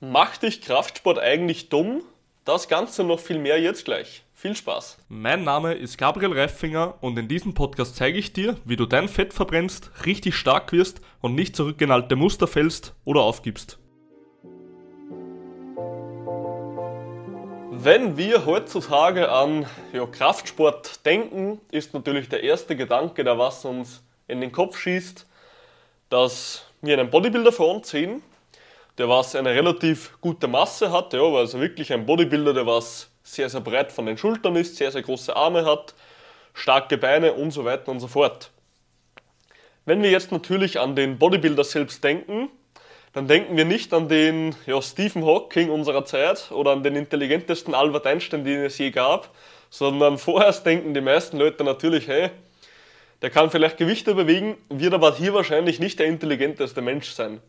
Macht dich Kraftsport eigentlich dumm? Das Ganze noch viel mehr jetzt gleich. Viel Spaß. Mein Name ist Gabriel Reifinger und in diesem Podcast zeige ich dir, wie du dein Fett verbrennst, richtig stark wirst und nicht zurück in alte Muster fällst oder aufgibst. Wenn wir heutzutage an ja, Kraftsport denken, ist natürlich der erste Gedanke, der was uns in den Kopf schießt, dass wir einen Bodybuilder vor uns sehen, der was eine relativ gute Masse hat, ja, also wirklich ein Bodybuilder, der was sehr, sehr breit von den Schultern ist, sehr, sehr große Arme hat, starke Beine und so weiter und so fort. Wenn wir jetzt natürlich an den Bodybuilder selbst denken, dann denken wir nicht an den ja, Stephen Hawking unserer Zeit oder an den intelligentesten Albert Einstein, den es je gab, sondern vorerst denken die meisten Leute natürlich, hey, der kann vielleicht Gewichte bewegen, wird aber hier wahrscheinlich nicht der intelligenteste Mensch sein.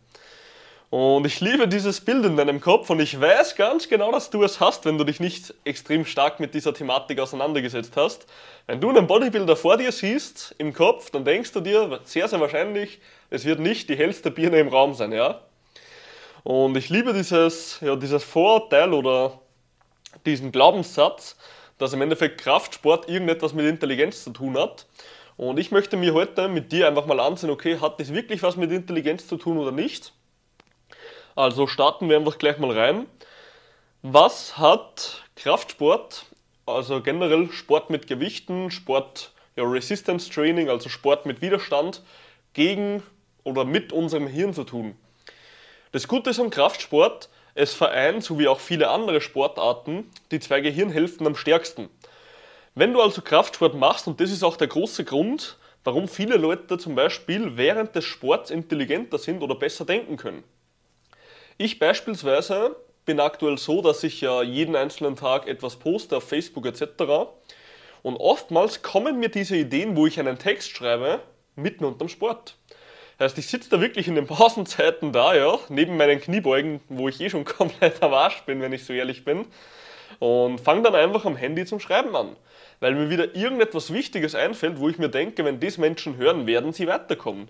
Und ich liebe dieses Bild in deinem Kopf und ich weiß ganz genau, dass du es hast, wenn du dich nicht extrem stark mit dieser Thematik auseinandergesetzt hast. Wenn du einen Bodybuilder vor dir siehst im Kopf, dann denkst du dir sehr, sehr wahrscheinlich, es wird nicht die hellste Birne im Raum sein, ja? Und ich liebe dieses, ja, dieses Vorurteil oder diesen Glaubenssatz, dass im Endeffekt Kraftsport irgendetwas mit Intelligenz zu tun hat. Und ich möchte mir heute mit dir einfach mal ansehen, okay, hat das wirklich was mit Intelligenz zu tun oder nicht? Also starten wir einfach gleich mal rein. Was hat Kraftsport, also generell Sport mit Gewichten, Sport, ja, Resistance Training, also Sport mit Widerstand, gegen oder mit unserem Hirn zu tun? Das Gute ist am Kraftsport, es vereint, so wie auch viele andere Sportarten, die zwei Gehirnhälften am stärksten. Wenn du also Kraftsport machst, und das ist auch der große Grund, warum viele Leute zum Beispiel während des Sports intelligenter sind oder besser denken können. Ich beispielsweise bin aktuell so, dass ich ja jeden einzelnen Tag etwas poste auf Facebook etc. Und oftmals kommen mir diese Ideen, wo ich einen Text schreibe, mitten unterm Sport. Heißt, ich sitze da wirklich in den Pausenzeiten da, ja, neben meinen Kniebeugen, wo ich eh schon komplett am Arsch bin, wenn ich so ehrlich bin, und fange dann einfach am Handy zum Schreiben an. Weil mir wieder irgendetwas Wichtiges einfällt, wo ich mir denke, wenn das Menschen hören, werden sie weiterkommen.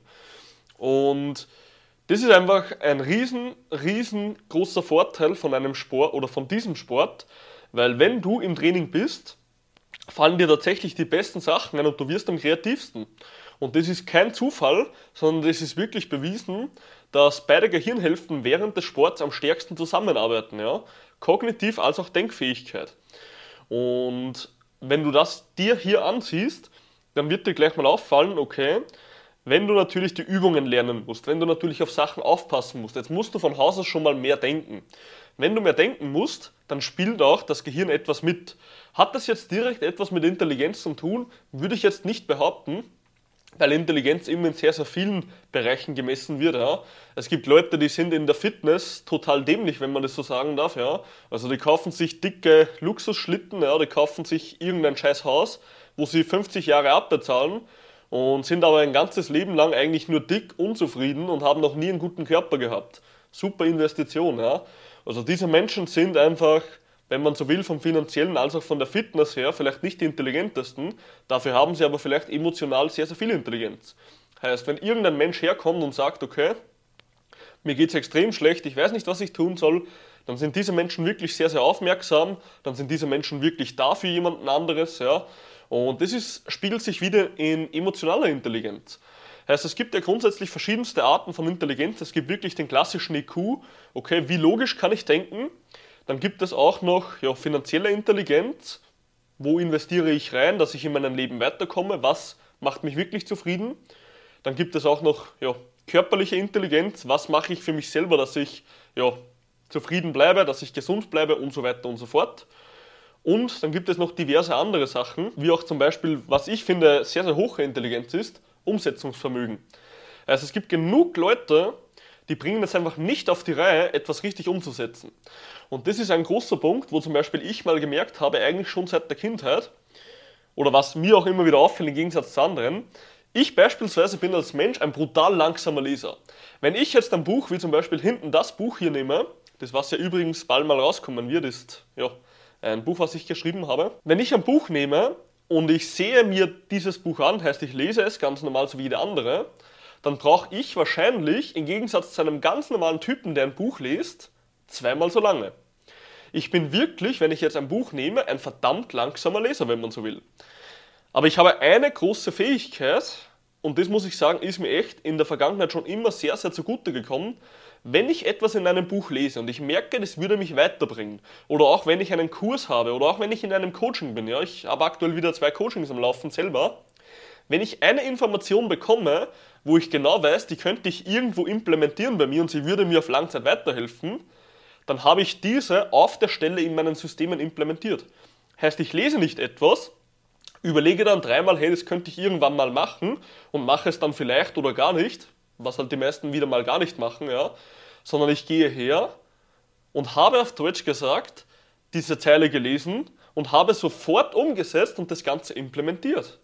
Und das ist einfach ein riesen, riesengroßer Vorteil von einem Sport oder von diesem Sport, weil wenn du im Training bist, fallen dir tatsächlich die besten Sachen ein und du wirst am kreativsten. Und das ist kein Zufall, sondern das ist wirklich bewiesen, dass beide Gehirnhälften während des Sports am stärksten zusammenarbeiten, ja? kognitiv als auch Denkfähigkeit. Und wenn du das dir hier ansiehst, dann wird dir gleich mal auffallen, okay, wenn du natürlich die Übungen lernen musst, wenn du natürlich auf Sachen aufpassen musst, jetzt musst du von Haus aus schon mal mehr denken. Wenn du mehr denken musst, dann spielt auch das Gehirn etwas mit. Hat das jetzt direkt etwas mit Intelligenz zu tun? Würde ich jetzt nicht behaupten, weil Intelligenz immer in sehr, sehr vielen Bereichen gemessen wird. Ja. Es gibt Leute, die sind in der Fitness total dämlich, wenn man das so sagen darf. Ja. Also die kaufen sich dicke Luxusschlitten, ja, die kaufen sich irgendein scheiß Haus, wo sie 50 Jahre abbezahlen und sind aber ein ganzes Leben lang eigentlich nur dick, unzufrieden und haben noch nie einen guten Körper gehabt. Super Investition, ja. Also diese Menschen sind einfach, wenn man so will, vom finanziellen als auch von der Fitness her vielleicht nicht die intelligentesten, dafür haben sie aber vielleicht emotional sehr, sehr viel Intelligenz. Heißt, wenn irgendein Mensch herkommt und sagt, okay, mir geht es extrem schlecht, ich weiß nicht, was ich tun soll, dann sind diese Menschen wirklich sehr, sehr aufmerksam, dann sind diese Menschen wirklich da für jemanden anderes, ja. Und das ist, spiegelt sich wieder in emotionaler Intelligenz. Heißt, es gibt ja grundsätzlich verschiedenste Arten von Intelligenz. Es gibt wirklich den klassischen IQ, okay, wie logisch kann ich denken? Dann gibt es auch noch ja, finanzielle Intelligenz, wo investiere ich rein, dass ich in meinem Leben weiterkomme, was macht mich wirklich zufrieden? Dann gibt es auch noch ja, körperliche Intelligenz, was mache ich für mich selber, dass ich ja, zufrieden bleibe, dass ich gesund bleibe und so weiter und so fort. Und dann gibt es noch diverse andere Sachen, wie auch zum Beispiel, was ich finde sehr, sehr hohe Intelligenz ist, Umsetzungsvermögen. Also es gibt genug Leute, die bringen es einfach nicht auf die Reihe, etwas richtig umzusetzen. Und das ist ein großer Punkt, wo zum Beispiel ich mal gemerkt habe, eigentlich schon seit der Kindheit, oder was mir auch immer wieder auffällt im Gegensatz zu anderen, ich beispielsweise bin als Mensch ein brutal langsamer Leser. Wenn ich jetzt ein Buch, wie zum Beispiel hinten das Buch hier nehme, das was ja übrigens bald mal rauskommen wird, ist ja, ein Buch, was ich geschrieben habe. Wenn ich ein Buch nehme und ich sehe mir dieses Buch an, heißt ich lese es ganz normal so wie jeder andere, dann brauche ich wahrscheinlich im Gegensatz zu einem ganz normalen Typen, der ein Buch liest, zweimal so lange. Ich bin wirklich, wenn ich jetzt ein Buch nehme, ein verdammt langsamer Leser, wenn man so will. Aber ich habe eine große Fähigkeit, und das muss ich sagen, ist mir echt in der Vergangenheit schon immer sehr, sehr zugute gekommen. Wenn ich etwas in einem Buch lese und ich merke, das würde mich weiterbringen, oder auch wenn ich einen Kurs habe, oder auch wenn ich in einem Coaching bin, ja, ich habe aktuell wieder zwei Coachings am Laufen selber, wenn ich eine Information bekomme, wo ich genau weiß, die könnte ich irgendwo implementieren bei mir und sie würde mir auf Langzeit weiterhelfen, dann habe ich diese auf der Stelle in meinen Systemen implementiert. Heißt, ich lese nicht etwas, überlege dann dreimal, hey, das könnte ich irgendwann mal machen und mache es dann vielleicht oder gar nicht, was halt die meisten wieder mal gar nicht machen, ja, sondern ich gehe her und habe auf Deutsch gesagt, diese Zeile gelesen und habe sofort umgesetzt und das Ganze implementiert.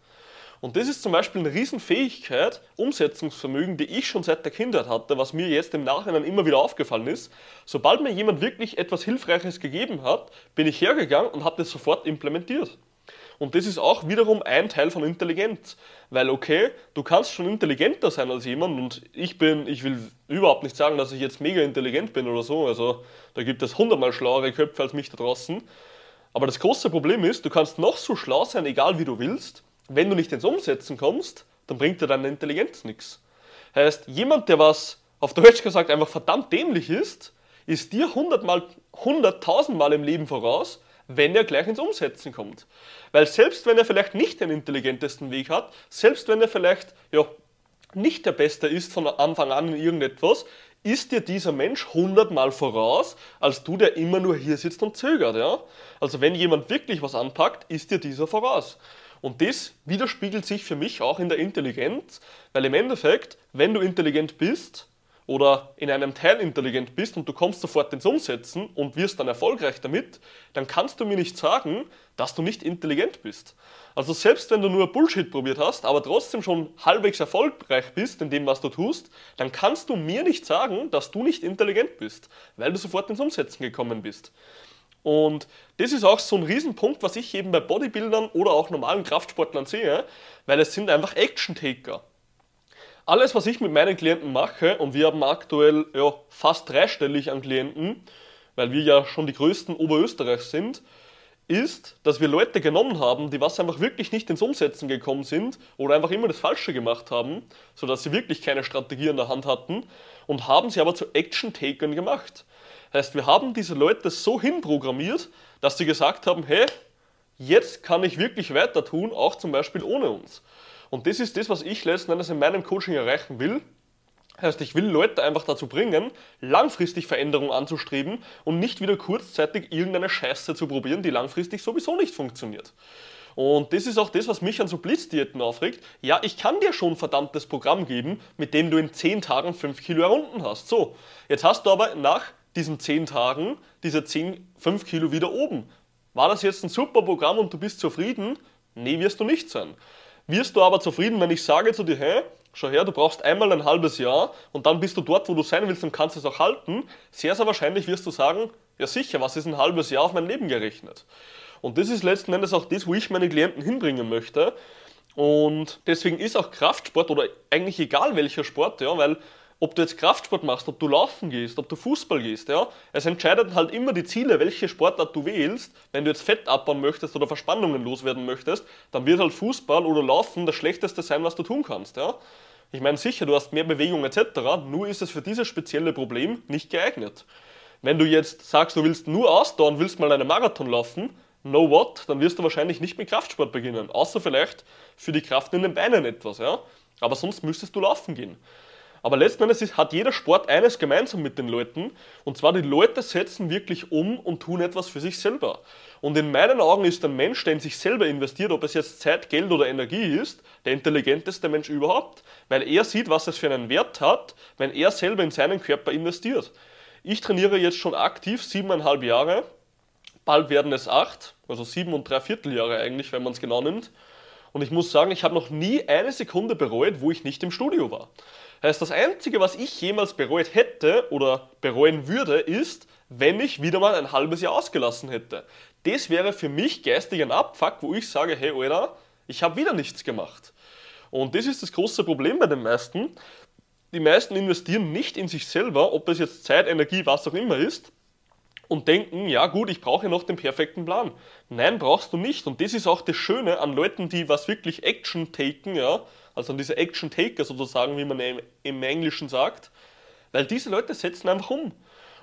Und das ist zum Beispiel eine Riesenfähigkeit, Umsetzungsvermögen, die ich schon seit der Kindheit hatte, was mir jetzt im Nachhinein immer wieder aufgefallen ist. Sobald mir jemand wirklich etwas Hilfreiches gegeben hat, bin ich hergegangen und habe das sofort implementiert. Und das ist auch wiederum ein Teil von Intelligenz. Weil, okay, du kannst schon intelligenter sein als jemand und ich bin, ich will überhaupt nicht sagen, dass ich jetzt mega intelligent bin oder so. Also, da gibt es hundertmal schlauere Köpfe als mich da draußen. Aber das große Problem ist, du kannst noch so schlau sein, egal wie du willst. Wenn du nicht ins Umsetzen kommst, dann bringt dir deine Intelligenz nichts. Heißt, jemand, der was auf Deutsch gesagt einfach verdammt dämlich ist, ist dir hundertmal, hunderttausendmal im Leben voraus, wenn er gleich ins Umsetzen kommt. Weil selbst wenn er vielleicht nicht den intelligentesten Weg hat, selbst wenn er vielleicht ja, nicht der Beste ist von Anfang an in irgendetwas, ist dir dieser Mensch hundertmal voraus, als du, der immer nur hier sitzt und zögert. Ja? Also wenn jemand wirklich was anpackt, ist dir dieser voraus. Und das widerspiegelt sich für mich auch in der Intelligenz, weil im Endeffekt, wenn du intelligent bist, oder in einem Teil intelligent bist und du kommst sofort ins Umsetzen und wirst dann erfolgreich damit, dann kannst du mir nicht sagen, dass du nicht intelligent bist. Also selbst wenn du nur Bullshit probiert hast, aber trotzdem schon halbwegs erfolgreich bist in dem, was du tust, dann kannst du mir nicht sagen, dass du nicht intelligent bist, weil du sofort ins Umsetzen gekommen bist. Und das ist auch so ein Riesenpunkt, was ich eben bei Bodybuildern oder auch normalen Kraftsportlern sehe, weil es sind einfach Action-Taker. Alles, was ich mit meinen Klienten mache, und wir haben aktuell ja, fast dreistellig an Klienten, weil wir ja schon die größten Oberösterreichs sind, ist, dass wir Leute genommen haben, die was einfach wirklich nicht ins Umsetzen gekommen sind oder einfach immer das Falsche gemacht haben, sodass sie wirklich keine Strategie in der Hand hatten und haben sie aber zu Action-Takern gemacht. Heißt, wir haben diese Leute so hinprogrammiert, dass sie gesagt haben, hey, jetzt kann ich wirklich weiter tun, auch zum Beispiel ohne uns. Und das ist das, was ich letzten Endes in meinem Coaching erreichen will. Heißt, ich will Leute einfach dazu bringen, langfristig Veränderungen anzustreben und nicht wieder kurzzeitig irgendeine Scheiße zu probieren, die langfristig sowieso nicht funktioniert. Und das ist auch das, was mich an so Blitzdiäten aufregt. Ja, ich kann dir schon ein verdammtes Programm geben, mit dem du in 10 Tagen 5 Kilo errunden hast. So, jetzt hast du aber nach diesen 10 Tagen diese 10, 5 Kilo wieder oben. War das jetzt ein super Programm und du bist zufrieden? Nee, wirst du nicht sein. Wirst du aber zufrieden, wenn ich sage zu dir, hey, schau her, du brauchst einmal ein halbes Jahr und dann bist du dort, wo du sein willst und kannst es auch halten, sehr, sehr wahrscheinlich wirst du sagen, ja sicher, was ist ein halbes Jahr auf mein Leben gerechnet? Und das ist letzten Endes auch das, wo ich meine Klienten hinbringen möchte. Und deswegen ist auch Kraftsport oder eigentlich egal welcher Sport, ja, weil ob du jetzt Kraftsport machst, ob du laufen gehst, ob du Fußball gehst, ja, es entscheidet halt immer die Ziele, welche Sportart du wählst. Wenn du jetzt Fett abbauen möchtest oder Verspannungen loswerden möchtest, dann wird halt Fußball oder Laufen das Schlechteste sein, was du tun kannst, ja. Ich meine sicher, du hast mehr Bewegung etc., nur ist es für dieses spezielle Problem nicht geeignet. Wenn du jetzt sagst, du willst nur ausdauern, willst mal einen Marathon laufen, no what, dann wirst du wahrscheinlich nicht mit Kraftsport beginnen, außer vielleicht für die Kraft in den Beinen etwas, ja. Aber sonst müsstest du laufen gehen. Aber letzten Endes ist, hat jeder Sport eines gemeinsam mit den Leuten, und zwar die Leute setzen wirklich um und tun etwas für sich selber. Und in meinen Augen ist ein Mensch, der in sich selber investiert, ob es jetzt Zeit, Geld oder Energie ist, der intelligenteste Mensch überhaupt, weil er sieht, was es für einen Wert hat, wenn er selber in seinen Körper investiert. Ich trainiere jetzt schon aktiv siebeneinhalb Jahre, bald werden es acht, also sieben und drei Vierteljahre eigentlich, wenn man es genau nimmt. Und ich muss sagen, ich habe noch nie eine Sekunde bereut, wo ich nicht im Studio war. Heißt, das Einzige, was ich jemals bereut hätte oder bereuen würde, ist, wenn ich wieder mal ein halbes Jahr ausgelassen hätte. Das wäre für mich geistig ein Abfuck, wo ich sage, hey Alter, ich habe wieder nichts gemacht. Und das ist das große Problem bei den meisten. Die meisten investieren nicht in sich selber, ob es jetzt Zeit, Energie, was auch immer ist, und denken, ja gut, ich brauche noch den perfekten Plan. Nein, brauchst du nicht. Und das ist auch das Schöne an Leuten, die was wirklich Action taken, ja, also an diese Action Taker sozusagen, wie man im Englischen sagt, weil diese Leute setzen einfach um.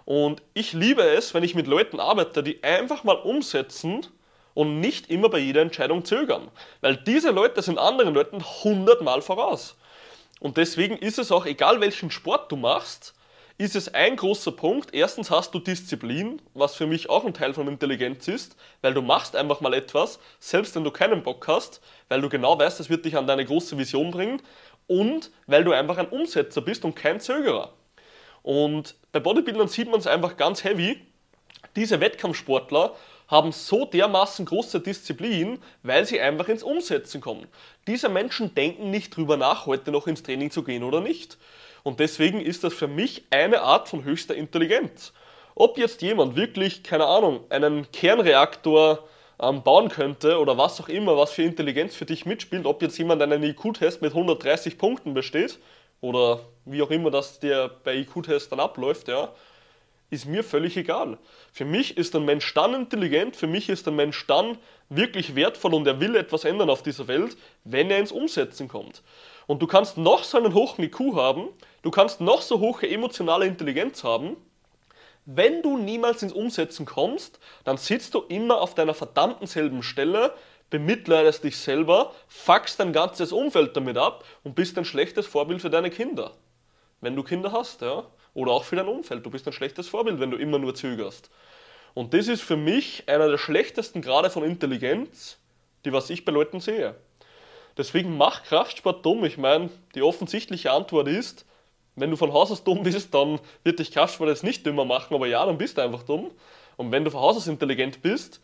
Und ich liebe es, wenn ich mit Leuten arbeite, die einfach mal umsetzen und nicht immer bei jeder Entscheidung zögern. Weil diese Leute sind anderen Leuten hundertmal voraus. Und deswegen ist es auch egal, welchen Sport du machst, ist es ein großer Punkt. Erstens hast du Disziplin, was für mich auch ein Teil von Intelligenz ist, weil du machst einfach mal etwas, selbst wenn du keinen Bock hast, weil du genau weißt, es wird dich an deine große Vision bringen und weil du einfach ein Umsetzer bist und kein Zögerer. Und bei Bodybuildern sieht man es einfach ganz heavy. Diese Wettkampfsportler haben so dermaßen große Disziplin, weil sie einfach ins Umsetzen kommen. Diese Menschen denken nicht drüber nach, heute noch ins Training zu gehen oder nicht. Und deswegen ist das für mich eine Art von höchster Intelligenz. Ob jetzt jemand wirklich, keine Ahnung, einen Kernreaktor ähm, bauen könnte oder was auch immer, was für Intelligenz für dich mitspielt, ob jetzt jemand einen IQ-Test mit 130 Punkten besteht oder wie auch immer das der bei IQ-Test dann abläuft, ja, ist mir völlig egal. Für mich ist ein Mensch dann intelligent, für mich ist ein Mensch dann wirklich wertvoll und er will etwas ändern auf dieser Welt, wenn er ins Umsetzen kommt. Und du kannst noch so einen hohen IQ haben, du kannst noch so hohe emotionale Intelligenz haben, wenn du niemals ins Umsetzen kommst, dann sitzt du immer auf deiner verdammten selben Stelle, bemitleidest dich selber, fuckst dein ganzes Umfeld damit ab und bist ein schlechtes Vorbild für deine Kinder. Wenn du Kinder hast, ja. Oder auch für dein Umfeld. Du bist ein schlechtes Vorbild, wenn du immer nur zögerst. Und das ist für mich einer der schlechtesten Grade von Intelligenz, die was ich bei Leuten sehe. Deswegen mach Kraftsport dumm. Ich meine, die offensichtliche Antwort ist, wenn du von Haus aus dumm bist, dann wird dich Kraftsport jetzt nicht dümmer machen, aber ja, dann bist du einfach dumm. Und wenn du von Haus aus intelligent bist,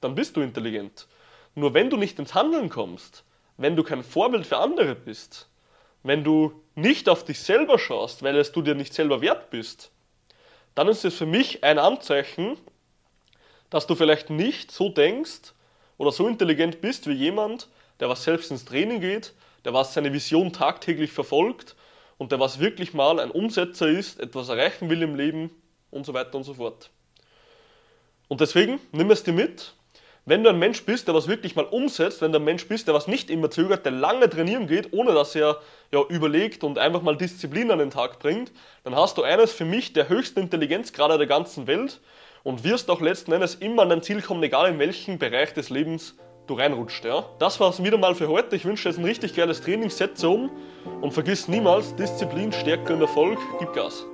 dann bist du intelligent. Nur wenn du nicht ins Handeln kommst, wenn du kein Vorbild für andere bist, wenn du nicht auf dich selber schaust, weil es du dir nicht selber wert bist, dann ist es für mich ein Anzeichen, dass du vielleicht nicht so denkst oder so intelligent bist wie jemand, der was selbst ins Training geht, der was seine Vision tagtäglich verfolgt und der was wirklich mal ein Umsetzer ist, etwas erreichen will im Leben und so weiter und so fort. Und deswegen nimm es dir mit, wenn du ein Mensch bist, der was wirklich mal umsetzt, wenn du ein Mensch bist, der was nicht immer zögert, der lange trainieren geht, ohne dass er ja, überlegt und einfach mal Disziplin an den Tag bringt, dann hast du eines für mich der höchsten Intelligenzgrade der ganzen Welt und wirst auch letzten Endes immer an dein Ziel kommen, egal in welchem Bereich des Lebens du reinrutscht. Ja? Das war es wieder mal für heute. Ich wünsche dir jetzt ein richtig geiles Training, setze um und vergiss niemals, Disziplin, Stärke und Erfolg, gib Gas.